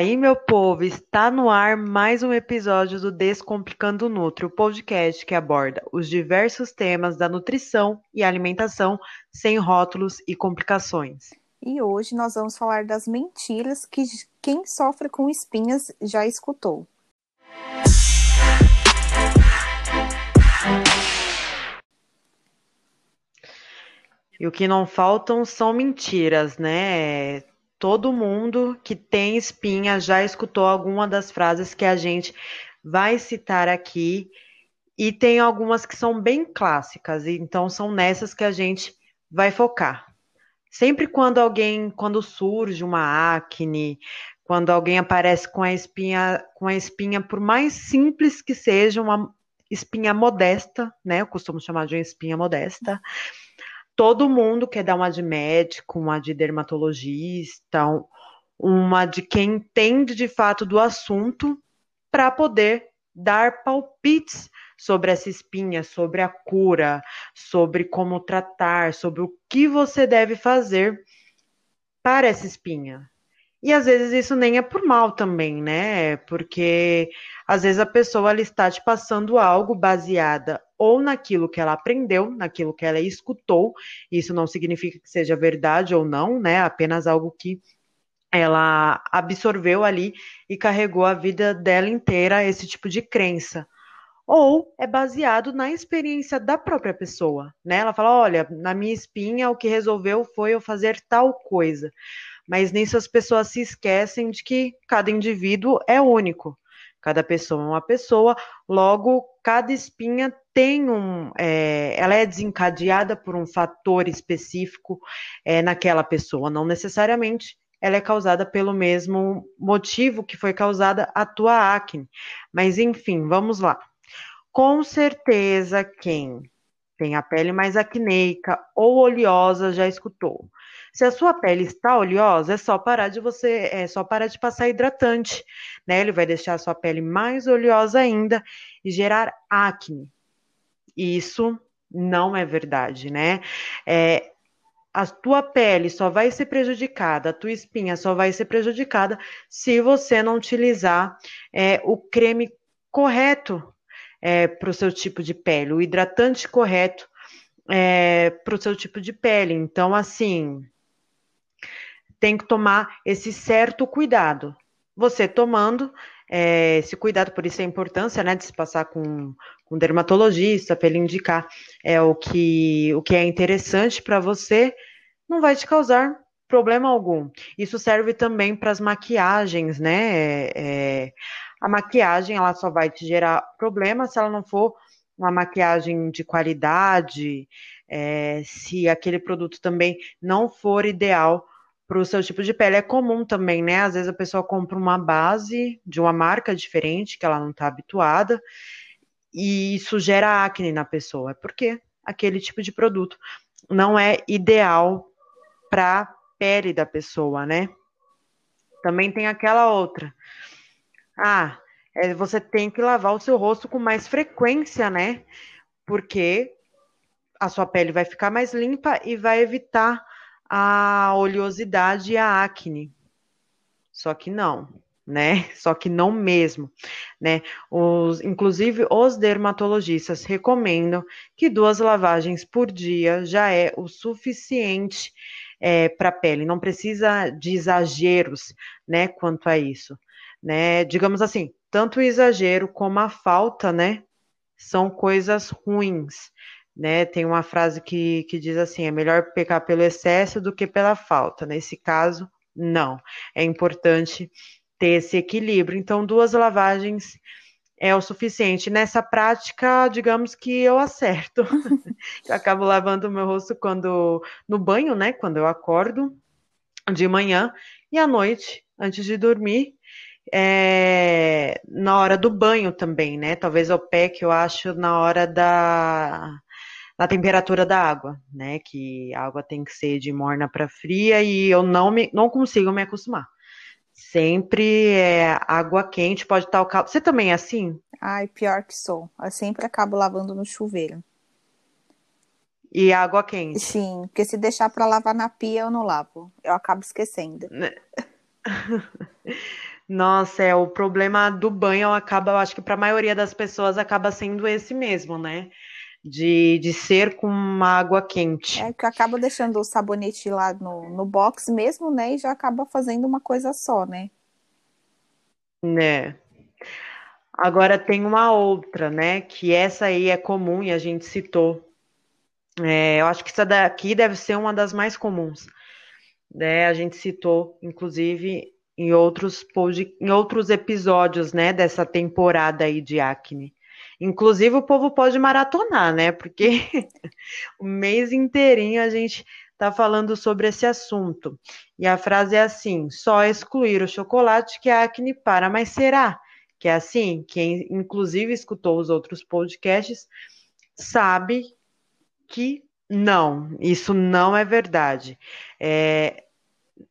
aí, meu povo, está no ar mais um episódio do Descomplicando Nutri, o podcast que aborda os diversos temas da nutrição e alimentação sem rótulos e complicações. E hoje nós vamos falar das mentiras que quem sofre com espinhas já escutou. E o que não faltam são mentiras, né? Todo mundo que tem espinha já escutou alguma das frases que a gente vai citar aqui, e tem algumas que são bem clássicas, então são nessas que a gente vai focar. Sempre quando alguém, quando surge uma acne, quando alguém aparece com a espinha, com a espinha, por mais simples que seja, uma espinha modesta, né? Eu costumo chamar de uma espinha modesta todo mundo quer dar uma de médico, uma de dermatologista, uma de quem entende de fato do assunto, para poder dar palpites sobre essa espinha, sobre a cura, sobre como tratar, sobre o que você deve fazer para essa espinha. E às vezes isso nem é por mal também, né? Porque às vezes a pessoa está te passando algo baseada ou naquilo que ela aprendeu, naquilo que ela escutou. Isso não significa que seja verdade ou não, né? Apenas algo que ela absorveu ali e carregou a vida dela inteira esse tipo de crença. Ou é baseado na experiência da própria pessoa, né? Ela fala: olha, na minha espinha o que resolveu foi eu fazer tal coisa. Mas nisso as pessoas se esquecem de que cada indivíduo é único. Cada pessoa é uma pessoa, logo cada espinha tem um, é, ela é desencadeada por um fator específico é, naquela pessoa, não necessariamente ela é causada pelo mesmo motivo que foi causada a tua acne. Mas enfim, vamos lá. Com certeza quem tem a pele mais acneica ou oleosa já escutou. Se a sua pele está oleosa, é só parar de você, é só parar de passar hidratante, né? Ele vai deixar a sua pele mais oleosa ainda e gerar acne. Isso não é verdade, né? É, a tua pele só vai ser prejudicada, a tua espinha só vai ser prejudicada se você não utilizar é, o creme correto é, para o seu tipo de pele, o hidratante correto é, para o seu tipo de pele. Então, assim, tem que tomar esse certo cuidado. Você tomando é, esse cuidado, por isso a importância né, de se passar com, com um dermatologista, para ele indicar é, o, que, o que é interessante para você, não vai te causar problema algum. Isso serve também para as maquiagens, né? É, a maquiagem ela só vai te gerar problema se ela não for uma maquiagem de qualidade, é, se aquele produto também não for ideal para o seu tipo de pele. É comum também, né? Às vezes a pessoa compra uma base de uma marca diferente que ela não está habituada e isso gera acne na pessoa, porque aquele tipo de produto não é ideal para a pele da pessoa, né? Também tem aquela outra. Ah, é, você tem que lavar o seu rosto com mais frequência, né? Porque a sua pele vai ficar mais limpa e vai evitar a oleosidade e a acne. Só que não, né? Só que não mesmo, né? Os, inclusive, os dermatologistas recomendam que duas lavagens por dia já é o suficiente é, para a pele. Não precisa de exageros, né? Quanto a isso, né? Digamos assim, tanto o exagero como a falta, né? São coisas ruins né? Tem uma frase que, que diz assim: é melhor pecar pelo excesso do que pela falta. Nesse caso, não. É importante ter esse equilíbrio. Então, duas lavagens é o suficiente. Nessa prática, digamos que eu acerto. eu acabo lavando o meu rosto quando no banho, né? Quando eu acordo de manhã e à noite, antes de dormir. É, na hora do banho também, né? Talvez eu peque, eu acho, na hora da na temperatura da água, né? Que a água tem que ser de morna para fria e eu não me não consigo me acostumar. Sempre é água quente, pode estar o cabo. Você também é assim? Ai, pior que sou. Eu sempre acabo lavando no chuveiro. E água quente? Sim, porque se deixar para lavar na pia eu não lavo. Eu acabo esquecendo. Né? Nossa, é o problema do banho acaba, eu acho que para a maioria das pessoas acaba sendo esse mesmo, né? De, de ser com uma água quente. É que acaba deixando o sabonete lá no, no box mesmo, né? E já acaba fazendo uma coisa só, né? Né. Agora tem uma outra, né? Que essa aí é comum e a gente citou. É, eu acho que essa daqui deve ser uma das mais comuns. Né? A gente citou, inclusive, em outros, em outros episódios, né, dessa temporada aí de acne. Inclusive, o povo pode maratonar, né? Porque o mês inteirinho a gente tá falando sobre esse assunto. E a frase é assim: só excluir o chocolate que a acne para, mas será que é assim? Quem inclusive escutou os outros podcasts sabe que não, isso não é verdade. É,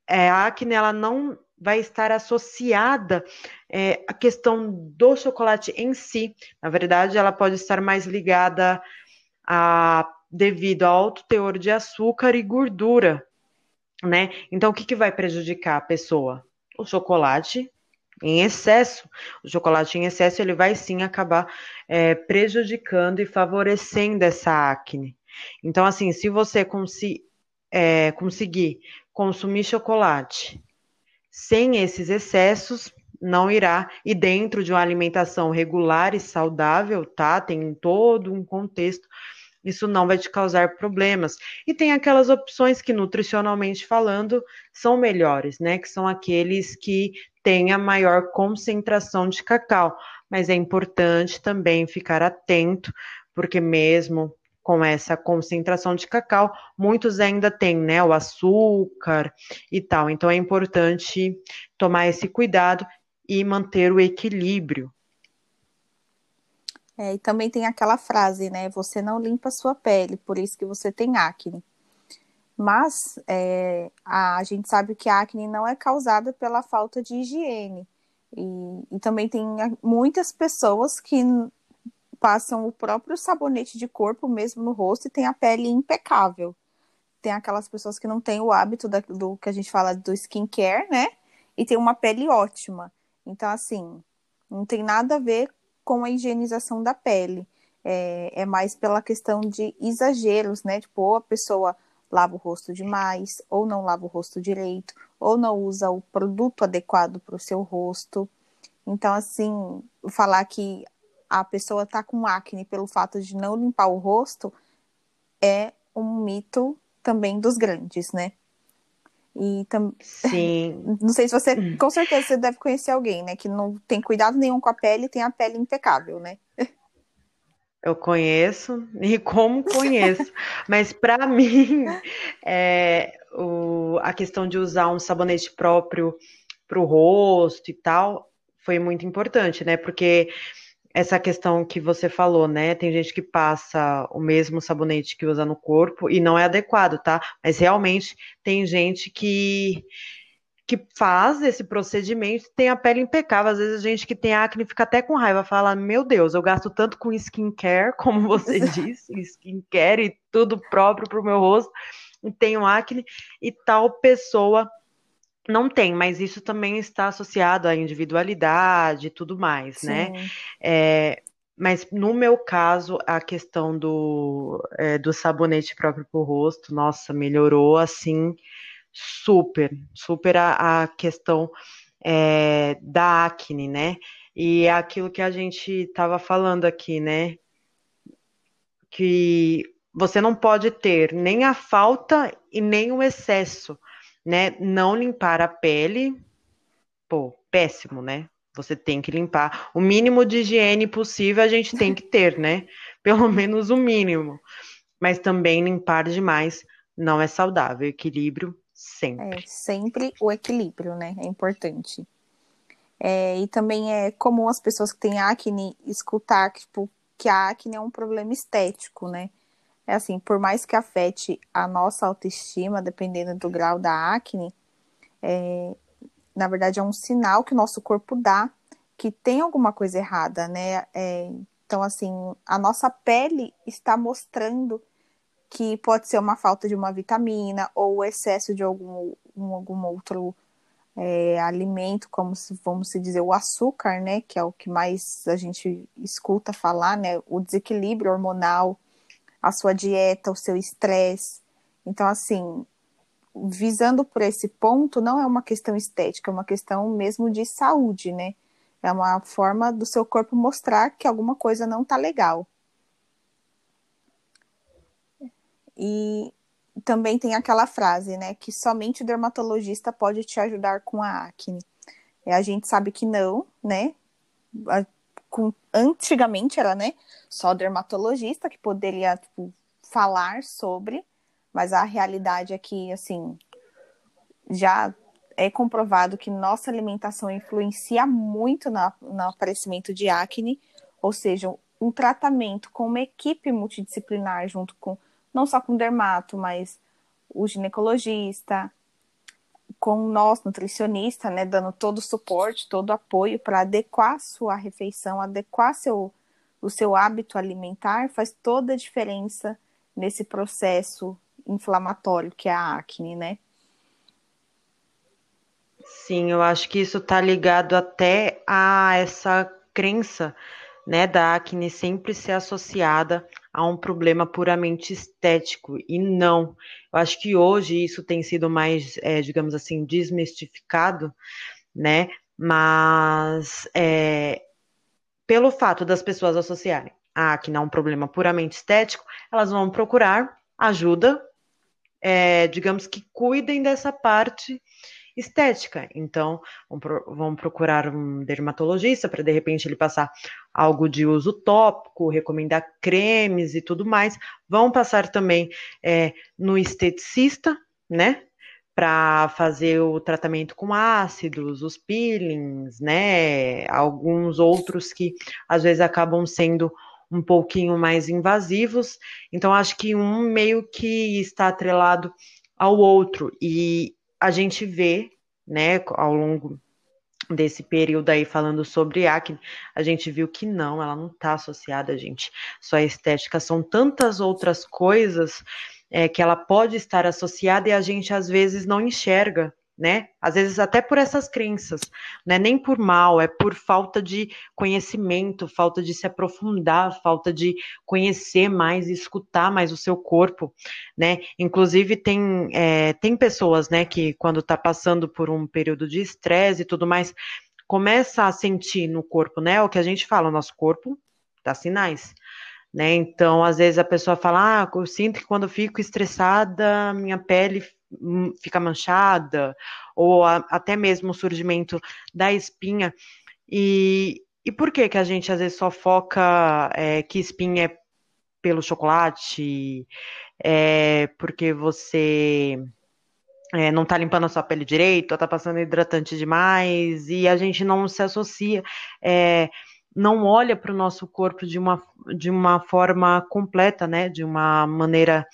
é, a acne ela não vai estar associada é, à questão do chocolate em si. Na verdade, ela pode estar mais ligada a devido ao alto teor de açúcar e gordura, né? Então, o que, que vai prejudicar a pessoa? O chocolate em excesso. O chocolate em excesso ele vai sim acabar é, prejudicando e favorecendo essa acne. Então, assim, se você consi é, conseguir consumir chocolate sem esses excessos, não irá. E dentro de uma alimentação regular e saudável, tá? Tem todo um contexto. Isso não vai te causar problemas. E tem aquelas opções que, nutricionalmente falando, são melhores, né? Que são aqueles que têm a maior concentração de cacau. Mas é importante também ficar atento, porque mesmo com essa concentração de cacau, muitos ainda têm, né, o açúcar e tal. Então é importante tomar esse cuidado e manter o equilíbrio. É, e também tem aquela frase, né? Você não limpa sua pele, por isso que você tem acne. Mas é, a, a, gente sabe que a acne não é causada pela falta de higiene. E, e também tem muitas pessoas que passam o próprio sabonete de corpo mesmo no rosto e tem a pele impecável. Tem aquelas pessoas que não têm o hábito da, do que a gente fala do skincare, né? E tem uma pele ótima. Então, assim, não tem nada a ver com a higienização da pele. É, é mais pela questão de exageros, né? Tipo, ou a pessoa lava o rosto demais, ou não lava o rosto direito, ou não usa o produto adequado para o seu rosto. Então, assim, falar que a pessoa tá com acne pelo fato de não limpar o rosto é um mito também dos grandes, né? E tam... Sim. não sei se você, com certeza você deve conhecer alguém, né, que não tem cuidado nenhum com a pele e tem a pele impecável, né? Eu conheço e como conheço, mas para mim é, o, a questão de usar um sabonete próprio para o rosto e tal foi muito importante, né? Porque essa questão que você falou, né? Tem gente que passa o mesmo sabonete que usa no corpo e não é adequado, tá? Mas realmente tem gente que que faz esse procedimento tem a pele impecável. Às vezes a gente que tem acne fica até com raiva, fala: Meu Deus, eu gasto tanto com skincare, como você disse, skincare e tudo próprio para o meu rosto, e tenho acne, e tal pessoa não tem, mas isso também está associado à individualidade e tudo mais, né? Sim. né? É, mas no meu caso, a questão do, é, do sabonete próprio para o rosto, nossa, melhorou assim super, super a, a questão é, da acne, né? E é aquilo que a gente estava falando aqui, né? Que você não pode ter nem a falta e nem o excesso né? Não limpar a pele, pô, péssimo, né? Você tem que limpar. O mínimo de higiene possível a gente tem que ter, né? Pelo menos o mínimo. Mas também limpar demais não é saudável. Equilíbrio sempre. É, sempre o equilíbrio, né? É importante. É, e também é comum as pessoas que têm acne escutar que, tipo, que a acne é um problema estético, né? É assim, por mais que afete a nossa autoestima, dependendo do grau da acne, é, na verdade é um sinal que o nosso corpo dá que tem alguma coisa errada, né? É, então, assim, a nossa pele está mostrando que pode ser uma falta de uma vitamina ou o excesso de algum, um, algum outro é, alimento, como se, vamos dizer, o açúcar, né, que é o que mais a gente escuta falar, né, o desequilíbrio hormonal, a sua dieta, o seu estresse. Então, assim, visando por esse ponto, não é uma questão estética, é uma questão mesmo de saúde, né? É uma forma do seu corpo mostrar que alguma coisa não tá legal. E também tem aquela frase, né, que somente o dermatologista pode te ajudar com a acne. E a gente sabe que não, né? Com, antigamente era, né, só dermatologista que poderia tipo, falar sobre, mas a realidade é que, assim, já é comprovado que nossa alimentação influencia muito na, no aparecimento de acne, ou seja, um tratamento com uma equipe multidisciplinar junto com não só com o dermato, mas o ginecologista, com nós, nutricionista, né, dando todo o suporte, todo o apoio para adequar a sua refeição, adequar seu, o seu hábito alimentar, faz toda a diferença nesse processo inflamatório que é a acne, né? Sim, eu acho que isso está ligado até a essa crença, né, da acne sempre ser associada a um problema puramente estético e não. Eu acho que hoje isso tem sido mais, é, digamos assim, desmistificado, né? Mas é, pelo fato das pessoas associarem a acne a um problema puramente estético, elas vão procurar ajuda, é, digamos que cuidem dessa parte estética. Então, vão, pro, vão procurar um dermatologista para de repente ele passar algo de uso tópico, recomendar cremes e tudo mais. Vão passar também é, no esteticista, né? Para fazer o tratamento com ácidos, os peelings, né? Alguns outros que às vezes acabam sendo um pouquinho mais invasivos. Então, acho que um meio que está atrelado ao outro. E a gente vê, né, ao longo desse período aí falando sobre acne, a gente viu que não, ela não está associada, gente, só a estética, são tantas outras coisas é, que ela pode estar associada e a gente às vezes não enxerga, né? Às vezes até por essas crenças, não é nem por mal, é por falta de conhecimento, falta de se aprofundar, falta de conhecer mais escutar mais o seu corpo, né? Inclusive tem, é, tem pessoas, né, que quando está passando por um período de estresse e tudo mais, começa a sentir no corpo, né? O que a gente fala, nosso corpo dá sinais. Né? Então, às vezes a pessoa fala: Ah, eu sinto que quando eu fico estressada, minha pele fica manchada, ou a, até mesmo o surgimento da espinha. E, e por que que a gente às vezes só foca é, que espinha é pelo chocolate, é porque você é, não está limpando a sua pele direito, está passando hidratante demais, e a gente não se associa, é, não olha para o nosso corpo de uma, de uma forma completa, né, de uma maneira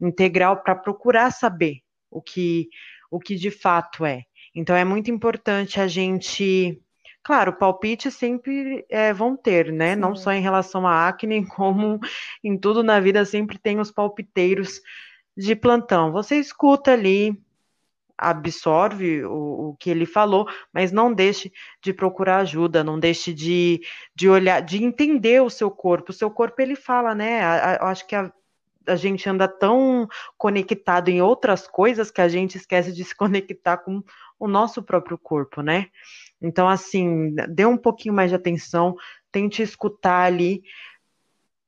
integral para procurar saber o que, o que de fato é. Então é muito importante a gente. Claro, palpites sempre é, vão ter, né? Sim. Não só em relação à acne, como em tudo na vida sempre tem os palpiteiros de plantão. Você escuta ali, absorve o, o, que ele falou, mas não deixe de procurar ajuda, não deixe de, de olhar, de entender o seu corpo. O seu corpo ele fala, né? Eu acho que a, a gente anda tão conectado em outras coisas que a gente esquece de se conectar com o nosso próprio corpo, né? Então, assim, dê um pouquinho mais de atenção, tente escutar ali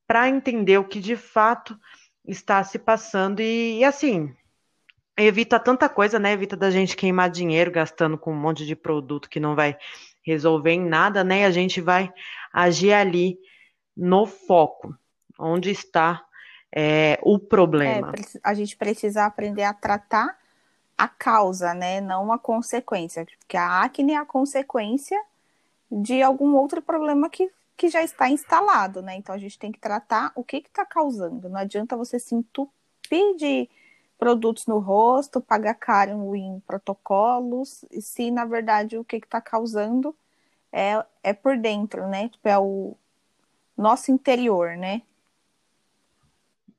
para entender o que de fato está se passando e, e, assim, evita tanta coisa, né? Evita da gente queimar dinheiro gastando com um monte de produto que não vai resolver em nada, né? A gente vai agir ali no foco, onde está é, o problema. É, a gente precisa aprender a tratar a causa, né? Não a consequência. Porque a acne é a consequência de algum outro problema que, que já está instalado, né? Então a gente tem que tratar o que está causando. Não adianta você se entupir de produtos no rosto, pagar caro em protocolos, se na verdade o que está causando é, é por dentro, né? Tipo, é o nosso interior, né?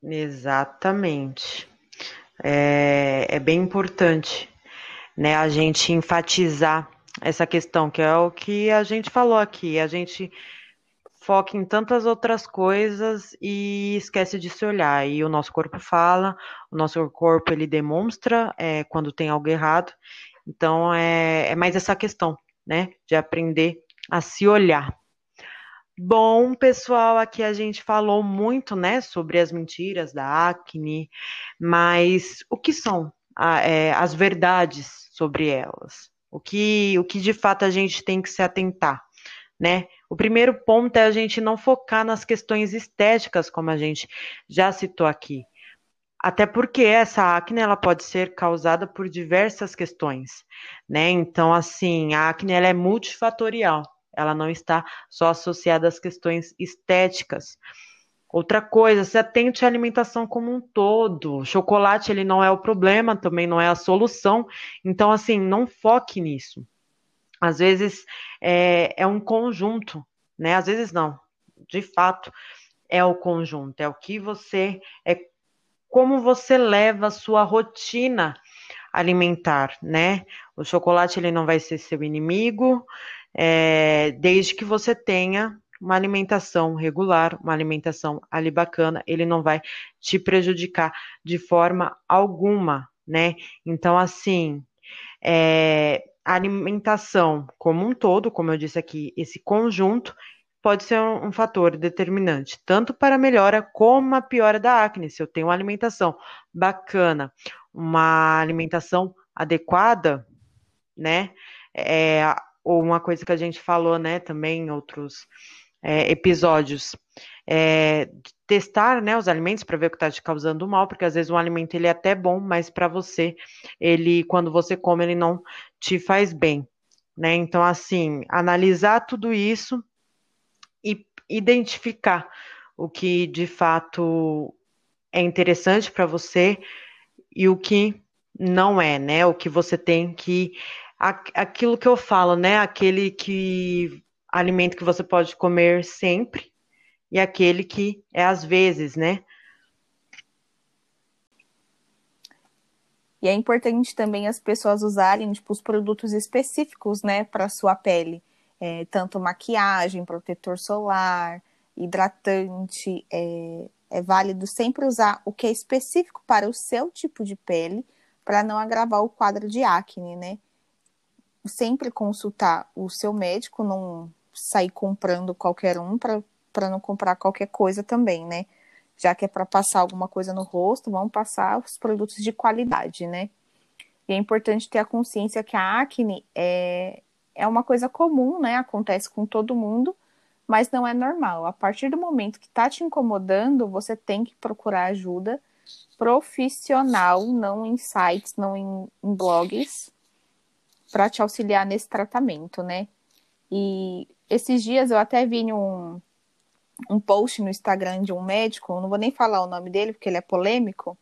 Exatamente. É, é bem importante né, a gente enfatizar essa questão, que é o que a gente falou aqui. A gente foca em tantas outras coisas e esquece de se olhar. E o nosso corpo fala, o nosso corpo ele demonstra é, quando tem algo errado. Então é, é mais essa questão, né, de aprender a se olhar. Bom, pessoal, aqui a gente falou muito, né, sobre as mentiras da acne, mas o que são a, é, as verdades sobre elas? O que, o que de fato a gente tem que se atentar, né? O primeiro ponto é a gente não focar nas questões estéticas, como a gente já citou aqui. Até porque essa acne ela pode ser causada por diversas questões, né? Então, assim, a acne ela é multifatorial. Ela não está só associada às questões estéticas. Outra coisa, se atente à alimentação como um todo. O chocolate ele não é o problema, também não é a solução. Então, assim, não foque nisso. Às vezes é, é um conjunto, né? Às vezes não. De fato, é o conjunto. É o que você é como você leva a sua rotina alimentar, né? O chocolate ele não vai ser seu inimigo, é, desde que você tenha uma alimentação regular, uma alimentação ali bacana, ele não vai te prejudicar de forma alguma, né? Então, assim, é, a alimentação como um todo, como eu disse aqui, esse conjunto pode ser um, um, fator determinante, tanto para a melhora como a piora da acne. Se eu tenho uma alimentação bacana, uma alimentação adequada, né? É, ou uma coisa que a gente falou, né, também em outros é, episódios, é, testar, né, os alimentos para ver o que está te causando mal, porque às vezes um alimento ele é até bom, mas para você, ele, quando você come, ele não te faz bem, né? Então, assim, analisar tudo isso e identificar o que de fato é interessante para você e o que não é, né? O que você tem que aquilo que eu falo, né? Aquele que alimento que você pode comer sempre e aquele que é às vezes, né? E é importante também as pessoas usarem tipo, os produtos específicos, né, para sua pele. É, tanto maquiagem, protetor solar, hidratante. É, é válido sempre usar o que é específico para o seu tipo de pele, para não agravar o quadro de acne, né? Sempre consultar o seu médico, não sair comprando qualquer um para não comprar qualquer coisa também, né? Já que é para passar alguma coisa no rosto, vamos passar os produtos de qualidade, né? E é importante ter a consciência que a acne é, é uma coisa comum, né? Acontece com todo mundo, mas não é normal. A partir do momento que está te incomodando, você tem que procurar ajuda profissional, não em sites, não em, em blogs, para te auxiliar nesse tratamento, né? E esses dias eu até vi um, um post no Instagram de um médico, não vou nem falar o nome dele porque ele é polêmico.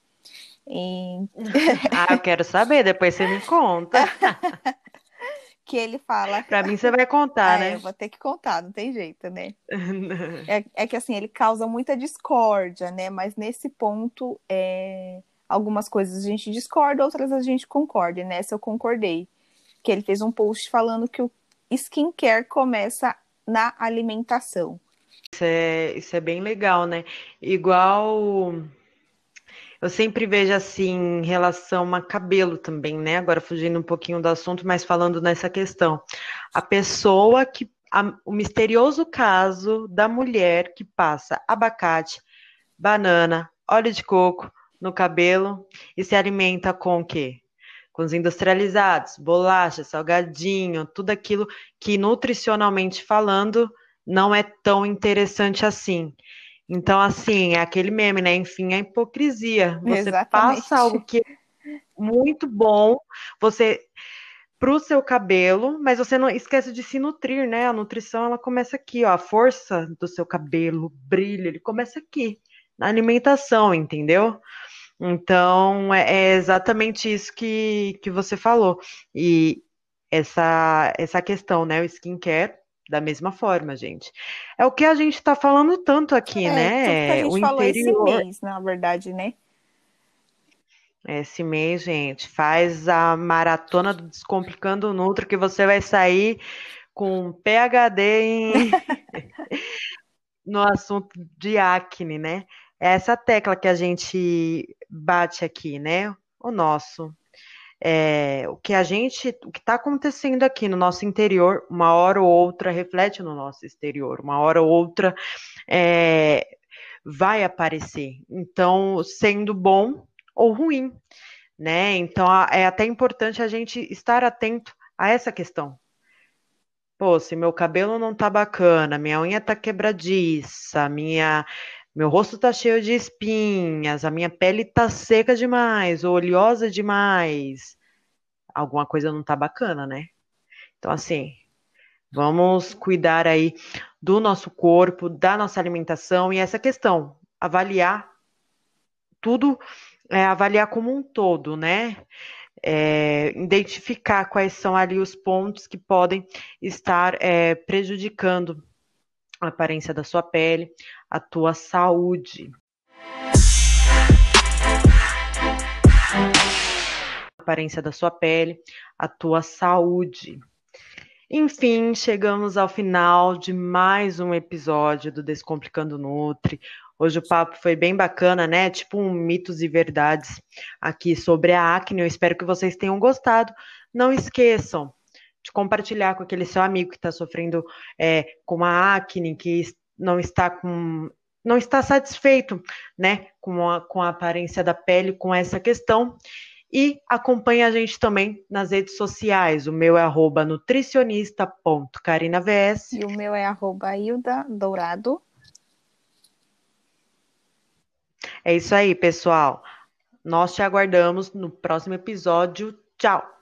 E... ah, eu quero saber, depois você me conta. que ele fala. Para mim você vai contar, é, né? Eu vou ter que contar, não tem jeito, né? é, é, que assim, ele causa muita discórdia, né? Mas nesse ponto, é... algumas coisas a gente discorda, outras a gente concorda, e nessa eu concordei que ele fez um post falando que o skincare começa na alimentação. Isso é, isso é bem legal, né? Igual eu sempre vejo assim em relação a cabelo também, né? Agora fugindo um pouquinho do assunto, mas falando nessa questão. A pessoa que. A, o misterioso caso da mulher que passa abacate, banana, óleo de coco no cabelo e se alimenta com o quê? Com os industrializados, bolacha, salgadinho, tudo aquilo que nutricionalmente falando não é tão interessante assim. Então, assim, é aquele meme, né? Enfim, a hipocrisia. Você Exatamente. passa algo que é muito bom, você para o seu cabelo, mas você não esquece de se nutrir, né? A nutrição ela começa aqui, ó, a força do seu cabelo, o brilho, ele começa aqui, na alimentação, entendeu? Então, é, é exatamente isso que, que você falou. E essa, essa questão, né? O skincare, da mesma forma, gente. É o que a gente está falando tanto aqui, é, né? Tudo que a gente o falou interior... esse mês, na verdade, né? Esse mês, gente, faz a maratona do Descomplicando Nutri que você vai sair com PhD em... no assunto de acne, né? É essa tecla que a gente bate aqui, né? O nosso. É, o que a gente, o que está acontecendo aqui no nosso interior, uma hora ou outra reflete no nosso exterior, uma hora ou outra é, vai aparecer. Então, sendo bom ou ruim, né? Então, é até importante a gente estar atento a essa questão. Pô, se meu cabelo não tá bacana, minha unha tá quebradiça, minha meu rosto tá cheio de espinhas, a minha pele tá seca demais, oleosa demais. Alguma coisa não tá bacana, né? Então, assim, vamos cuidar aí do nosso corpo, da nossa alimentação e essa questão, avaliar tudo, é, avaliar como um todo, né? É, identificar quais são ali os pontos que podem estar é, prejudicando a aparência da sua pele, a tua saúde. A aparência da sua pele, a tua saúde. Enfim, chegamos ao final de mais um episódio do Descomplicando Nutri. Hoje o papo foi bem bacana, né? Tipo um mitos e verdades aqui sobre a acne. Eu espero que vocês tenham gostado. Não esqueçam de compartilhar com aquele seu amigo que está sofrendo é, com a acne, que não está com não está satisfeito, né, com a, com a aparência da pele, com essa questão. E acompanhe a gente também nas redes sociais. O meu é arroba nutricionista.carinavs. E o meu é arroba Hilda Dourado. É isso aí, pessoal. Nós te aguardamos no próximo episódio. Tchau!